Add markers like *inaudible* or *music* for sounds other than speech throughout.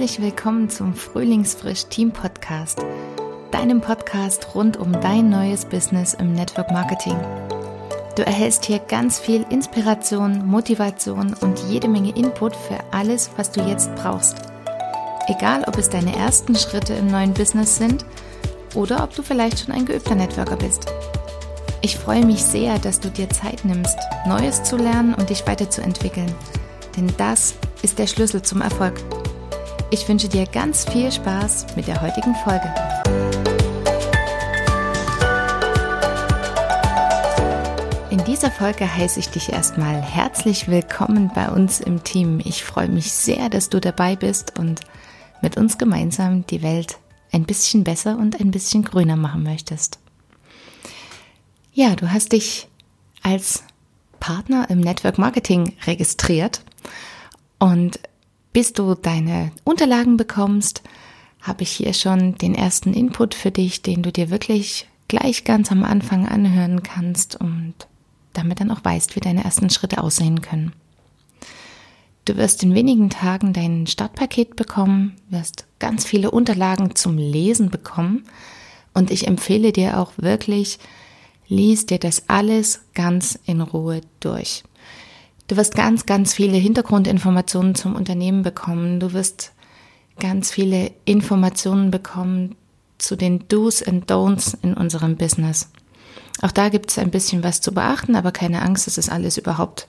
Herzlich willkommen zum Frühlingsfrisch Team Podcast, deinem Podcast rund um dein neues Business im Network Marketing. Du erhältst hier ganz viel Inspiration, Motivation und jede Menge Input für alles, was du jetzt brauchst. Egal, ob es deine ersten Schritte im neuen Business sind oder ob du vielleicht schon ein geübter Networker bist. Ich freue mich sehr, dass du dir Zeit nimmst, Neues zu lernen und dich weiterzuentwickeln. Denn das ist der Schlüssel zum Erfolg. Ich wünsche dir ganz viel Spaß mit der heutigen Folge. In dieser Folge heiße ich dich erstmal herzlich willkommen bei uns im Team. Ich freue mich sehr, dass du dabei bist und mit uns gemeinsam die Welt ein bisschen besser und ein bisschen grüner machen möchtest. Ja, du hast dich als Partner im Network Marketing registriert und bis du deine Unterlagen bekommst, habe ich hier schon den ersten Input für dich, den du dir wirklich gleich ganz am Anfang anhören kannst und damit dann auch weißt, wie deine ersten Schritte aussehen können. Du wirst in wenigen Tagen dein Startpaket bekommen, wirst ganz viele Unterlagen zum Lesen bekommen und ich empfehle dir auch wirklich, lies dir das alles ganz in Ruhe durch. Du wirst ganz, ganz viele Hintergrundinformationen zum Unternehmen bekommen. Du wirst ganz viele Informationen bekommen zu den Do's and Don'ts in unserem Business. Auch da gibt es ein bisschen was zu beachten, aber keine Angst, es ist alles überhaupt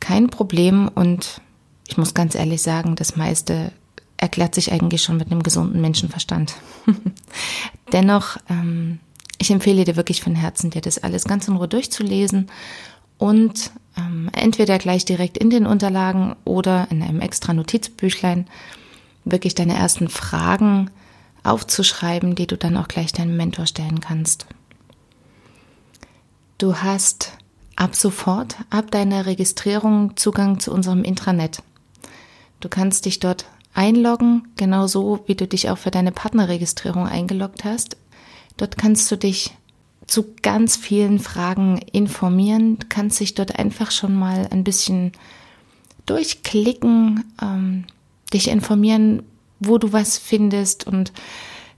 kein Problem und ich muss ganz ehrlich sagen, das meiste erklärt sich eigentlich schon mit einem gesunden Menschenverstand. *laughs* Dennoch, ähm, ich empfehle dir wirklich von Herzen, dir das alles ganz in Ruhe durchzulesen und ähm, entweder gleich direkt in den Unterlagen oder in einem extra Notizbüchlein wirklich deine ersten Fragen aufzuschreiben, die du dann auch gleich deinem Mentor stellen kannst. Du hast ab sofort, ab deiner Registrierung Zugang zu unserem Intranet. Du kannst dich dort einloggen, genauso wie du dich auch für deine Partnerregistrierung eingeloggt hast. Dort kannst du dich zu ganz vielen Fragen informieren, kannst dich dort einfach schon mal ein bisschen durchklicken, ähm, dich informieren, wo du was findest und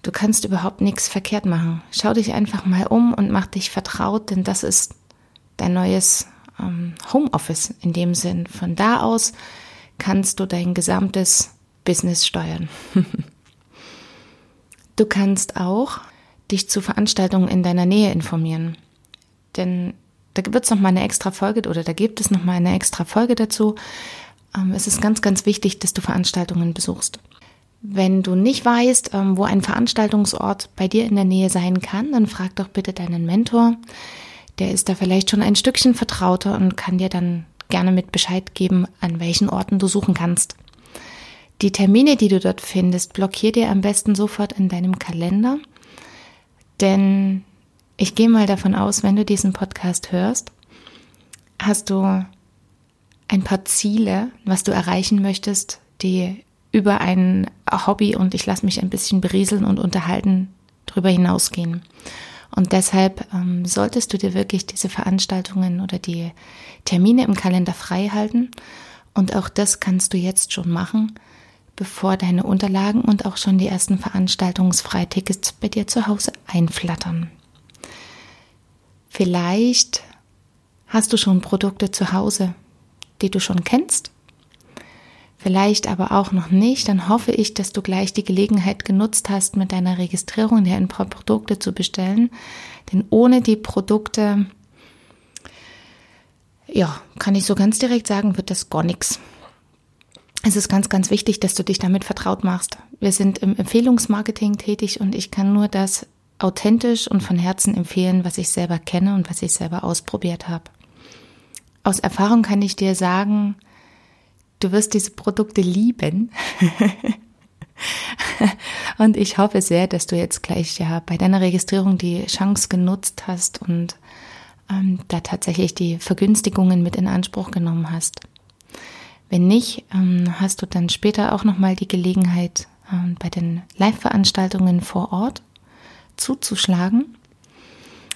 du kannst überhaupt nichts verkehrt machen. Schau dich einfach mal um und mach dich vertraut, denn das ist dein neues ähm, Homeoffice in dem Sinn. Von da aus kannst du dein gesamtes Business steuern. *laughs* du kannst auch dich zu Veranstaltungen in deiner Nähe informieren. Denn da wird es noch mal eine extra Folge oder da gibt es noch mal eine extra Folge dazu. Ähm, es ist ganz, ganz wichtig, dass du Veranstaltungen besuchst. Wenn du nicht weißt, ähm, wo ein Veranstaltungsort bei dir in der Nähe sein kann, dann frag doch bitte deinen Mentor. Der ist da vielleicht schon ein Stückchen vertrauter und kann dir dann gerne mit Bescheid geben, an welchen Orten du suchen kannst. Die Termine, die du dort findest, blockier dir am besten sofort in deinem Kalender denn ich gehe mal davon aus, wenn du diesen Podcast hörst, hast du ein paar Ziele, was du erreichen möchtest, die über ein Hobby und ich lasse mich ein bisschen berieseln und unterhalten darüber hinausgehen. Und deshalb ähm, solltest du dir wirklich diese Veranstaltungen oder die Termine im Kalender frei halten. Und auch das kannst du jetzt schon machen, bevor deine Unterlagen und auch schon die ersten Veranstaltungsfreitickets bei dir zu Hause einflattern. Vielleicht hast du schon Produkte zu Hause, die du schon kennst. Vielleicht aber auch noch nicht, dann hoffe ich, dass du gleich die Gelegenheit genutzt hast, mit deiner Registrierung ein paar Produkte zu bestellen. Denn ohne die Produkte, ja, kann ich so ganz direkt sagen, wird das gar nichts es ist ganz, ganz wichtig, dass du dich damit vertraut machst. Wir sind im Empfehlungsmarketing tätig und ich kann nur das authentisch und von Herzen empfehlen, was ich selber kenne und was ich selber ausprobiert habe. Aus Erfahrung kann ich dir sagen, du wirst diese Produkte lieben. *laughs* und ich hoffe sehr, dass du jetzt gleich ja bei deiner Registrierung die Chance genutzt hast und ähm, da tatsächlich die Vergünstigungen mit in Anspruch genommen hast. Wenn nicht, ähm, hast du dann später auch nochmal die Gelegenheit, ähm, bei den Live-Veranstaltungen vor Ort zuzuschlagen.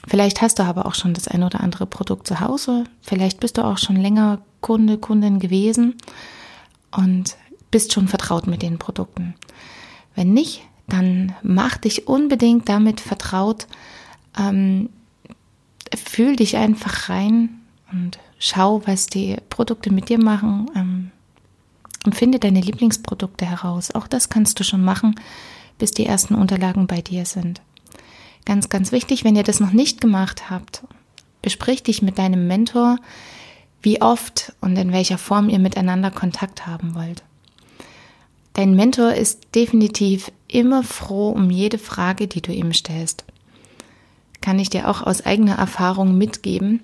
Vielleicht hast du aber auch schon das ein oder andere Produkt zu Hause. Vielleicht bist du auch schon länger Kunde, Kundin gewesen und bist schon vertraut mit den Produkten. Wenn nicht, dann mach dich unbedingt damit vertraut. Ähm, fühl dich einfach rein und schau, was die Produkte mit dir machen. Und finde deine Lieblingsprodukte heraus. Auch das kannst du schon machen, bis die ersten Unterlagen bei dir sind. Ganz, ganz wichtig, wenn ihr das noch nicht gemacht habt, besprich dich mit deinem Mentor, wie oft und in welcher Form ihr miteinander Kontakt haben wollt. Dein Mentor ist definitiv immer froh um jede Frage, die du ihm stellst. Kann ich dir auch aus eigener Erfahrung mitgeben.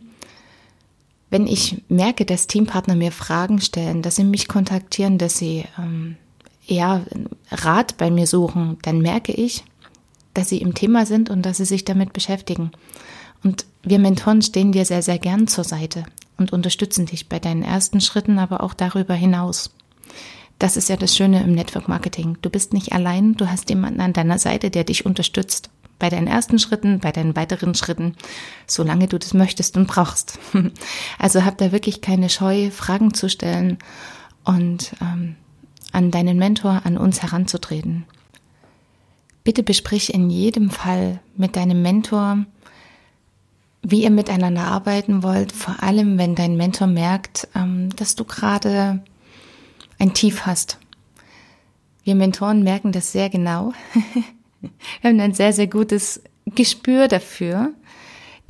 Wenn ich merke, dass Teampartner mir Fragen stellen, dass sie mich kontaktieren, dass sie ähm, ja, Rat bei mir suchen, dann merke ich, dass sie im Thema sind und dass sie sich damit beschäftigen. Und wir Mentoren stehen dir sehr, sehr gern zur Seite und unterstützen dich bei deinen ersten Schritten, aber auch darüber hinaus. Das ist ja das Schöne im Network Marketing. Du bist nicht allein, du hast jemanden an deiner Seite, der dich unterstützt. Bei deinen ersten Schritten, bei deinen weiteren Schritten, solange du das möchtest und brauchst. *laughs* Also hab da wirklich keine Scheu, Fragen zu stellen und ähm, an deinen Mentor, an uns heranzutreten. Bitte besprich in jedem Fall mit deinem Mentor, wie ihr miteinander arbeiten wollt, vor allem wenn dein Mentor merkt, ähm, dass du gerade ein Tief hast. Wir Mentoren merken das sehr genau. *laughs* Wir haben ein sehr, sehr gutes Gespür dafür.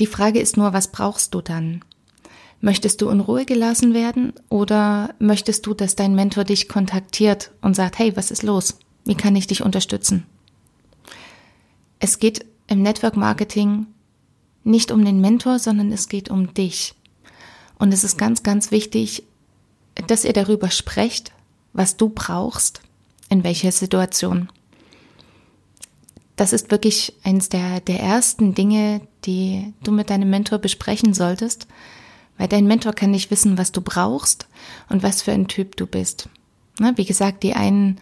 Die Frage ist nur, was brauchst du dann? Möchtest du in Ruhe gelassen werden oder möchtest du, dass dein Mentor dich kontaktiert und sagt, hey, was ist los? Wie kann ich dich unterstützen? Es geht im Network Marketing nicht um den Mentor, sondern es geht um dich. Und es ist ganz, ganz wichtig, dass ihr darüber sprecht, was du brauchst, in welcher Situation. Das ist wirklich eines der, der ersten Dinge, die du mit deinem Mentor besprechen solltest, weil dein Mentor kann nicht wissen, was du brauchst und was für ein Typ du bist. Na, wie gesagt, die einen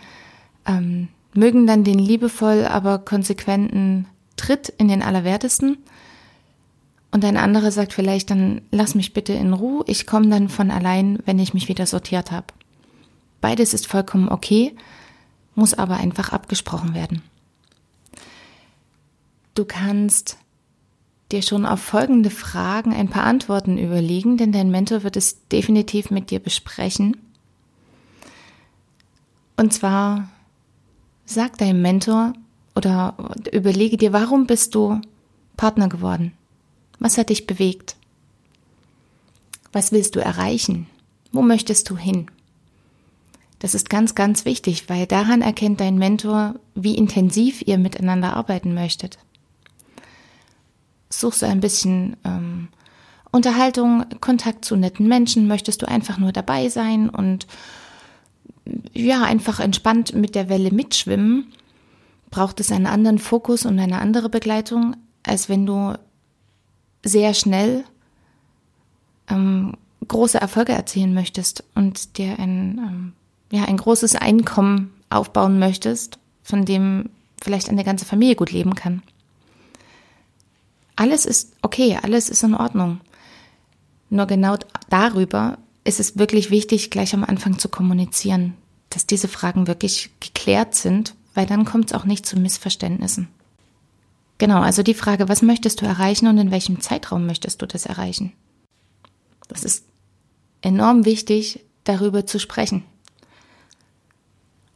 ähm, mögen dann den liebevoll, aber konsequenten Tritt in den Allerwertesten. Und ein anderer sagt vielleicht dann, lass mich bitte in Ruhe, ich komme dann von allein, wenn ich mich wieder sortiert habe. Beides ist vollkommen okay, muss aber einfach abgesprochen werden. Du kannst dir schon auf folgende Fragen ein paar Antworten überlegen, denn dein Mentor wird es definitiv mit dir besprechen. Und zwar sag deinem Mentor oder überlege dir, warum bist du Partner geworden? Was hat dich bewegt? Was willst du erreichen? Wo möchtest du hin? Das ist ganz, ganz wichtig, weil daran erkennt dein Mentor, wie intensiv ihr miteinander arbeiten möchtet. Suchst du ein bisschen ähm, Unterhaltung, Kontakt zu netten Menschen, möchtest du einfach nur dabei sein und ja, einfach entspannt mit der Welle mitschwimmen, braucht es einen anderen Fokus und eine andere Begleitung, als wenn du sehr schnell ähm, große Erfolge erzielen möchtest und dir ein ähm, ja, ein großes Einkommen aufbauen möchtest, von dem vielleicht eine ganze Familie gut leben kann. Alles ist okay, alles ist in Ordnung. Nur genau darüber ist es wirklich wichtig, gleich am Anfang zu kommunizieren, dass diese Fragen wirklich geklärt sind, weil dann kommt es auch nicht zu Missverständnissen. Genau, also die Frage, was möchtest du erreichen und in welchem Zeitraum möchtest du das erreichen? Das ist enorm wichtig, darüber zu sprechen.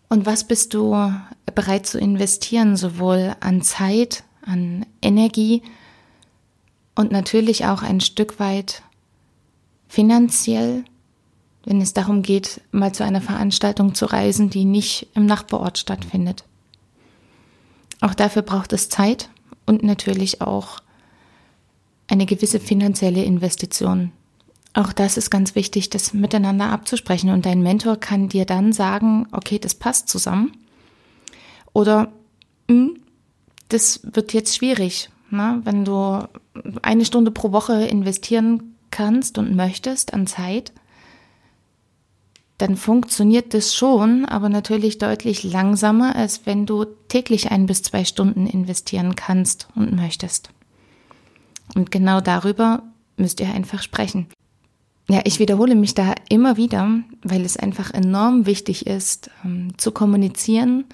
Und was bist du bereit zu investieren, sowohl an Zeit, an Energie und natürlich auch ein Stück weit finanziell, wenn es darum geht, mal zu einer Veranstaltung zu reisen, die nicht im Nachbarort stattfindet. Auch dafür braucht es Zeit und natürlich auch eine gewisse finanzielle Investition. Auch das ist ganz wichtig, das miteinander abzusprechen. Und dein Mentor kann dir dann sagen, okay, das passt zusammen. Oder hm, das wird jetzt schwierig. Ne? Wenn du eine Stunde pro Woche investieren kannst und möchtest an Zeit, dann funktioniert das schon, aber natürlich deutlich langsamer, als wenn du täglich ein bis zwei Stunden investieren kannst und möchtest. Und genau darüber müsst ihr einfach sprechen. ja, ich wiederhole mich da immer wieder, weil es einfach enorm wichtig ist, ähm, zu kommunizieren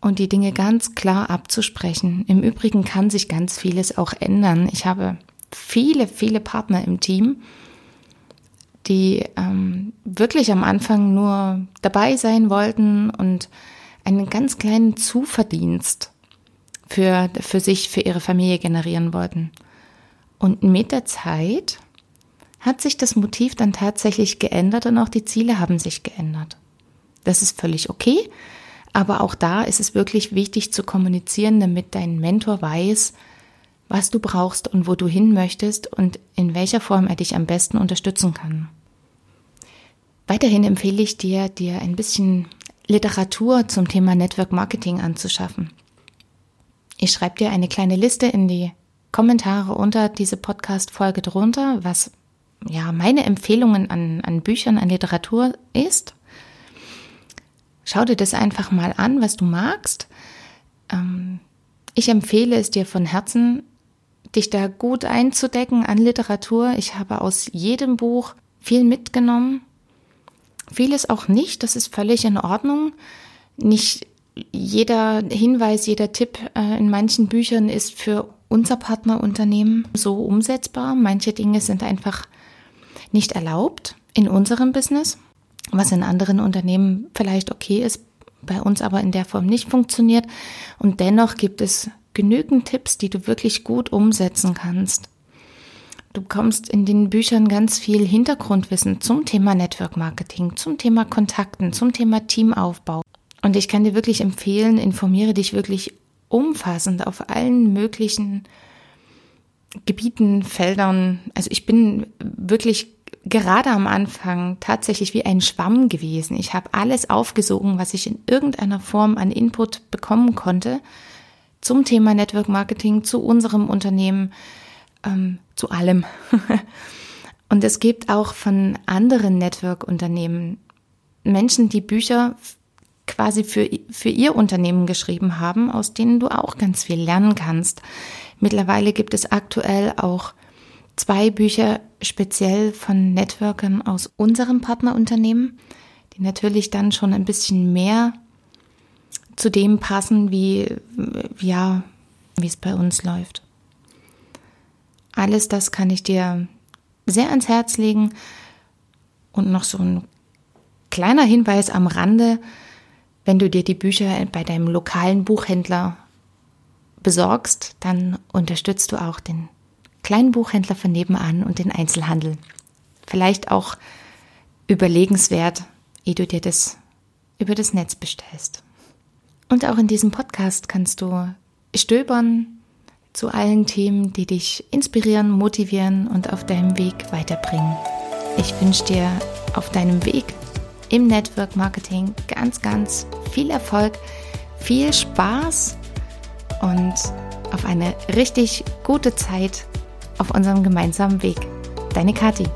und die Dinge ganz klar abzusprechen. Im Übrigen kann sich ganz vieles auch ändern. Ich habe viele, viele Partner im Team, die ähm, wirklich am Anfang nur dabei sein wollten und einen ganz kleinen Zuverdienst für, für sich, für ihre Familie generieren wollten. Und mit der Zeit hat sich das Motiv dann tatsächlich geändert und auch die Ziele haben sich geändert. Das ist völlig okay, aber auch da ist es wirklich wichtig zu kommunizieren, damit dein Mentor weiß, was du brauchst und wo du hin möchtest und in welcher Form er dich am besten unterstützen kann. Weiterhin empfehle ich dir, dir ein bisschen Literatur zum Thema Network Marketing anzuschaffen. Ich schreibe dir eine kleine Liste in die Kommentare unter diese Podcast-Folge drunter, was ja meine Empfehlungen an, an Büchern, an Literatur ist. Schau dir das einfach mal an, was du magst. Ähm, ich empfehle es dir von Herzen, dich da gut einzudecken an Literatur. Ich habe aus jedem Buch viel mitgenommen. Vieles auch nicht, das ist völlig in Ordnung. Nicht jeder Hinweis, jeder Tipp äh, in manchen Büchern ist für unser Partnerunternehmen so umsetzbar. Manche Dinge sind einfach nicht erlaubt in unserem Business, was in anderen Unternehmen vielleicht okay ist, bei uns aber in der Form nicht funktioniert. Und dennoch gibt es genügend Tipps, die du wirklich gut umsetzen kannst. Du bekommst in den Büchern ganz viel Hintergrundwissen zum Thema Network Marketing, zum Thema Kontakten, zum Thema Teamaufbau. Und ich kann dir wirklich empfehlen, informiere dich wirklich umfassend auf allen möglichen Gebieten, Feldern. Also ich bin wirklich gerade am Anfang tatsächlich wie ein Schwamm gewesen. Ich habe alles aufgesogen, was ich in irgendeiner Form an Input bekommen konnte zum Thema Network Marketing, zu unserem Unternehmen, ähm, zu allem. *laughs* Und es gibt auch von anderen Network-Unternehmen Menschen, die Bücher quasi für, für ihr Unternehmen geschrieben haben, aus denen du auch ganz viel lernen kannst. Mittlerweile gibt es aktuell auch zwei Bücher speziell von Networkern aus unserem Partnerunternehmen, die natürlich dann schon ein bisschen mehr zu dem passen, wie, ja, wie es bei uns läuft. Alles das kann ich dir sehr ans Herz legen. Und noch so ein kleiner Hinweis am Rande, wenn du dir die Bücher bei deinem lokalen Buchhändler besorgst, dann unterstützt du auch den kleinen Buchhändler von nebenan und den Einzelhandel. Vielleicht auch überlegenswert, ehe du dir das über das Netz bestellst. Und auch in diesem Podcast kannst du stöbern zu allen Themen, die dich inspirieren, motivieren und auf deinem Weg weiterbringen. Ich wünsche dir auf deinem Weg im Network Marketing ganz, ganz viel Erfolg, viel Spaß und auf eine richtig gute Zeit auf unserem gemeinsamen Weg. Deine Kathi.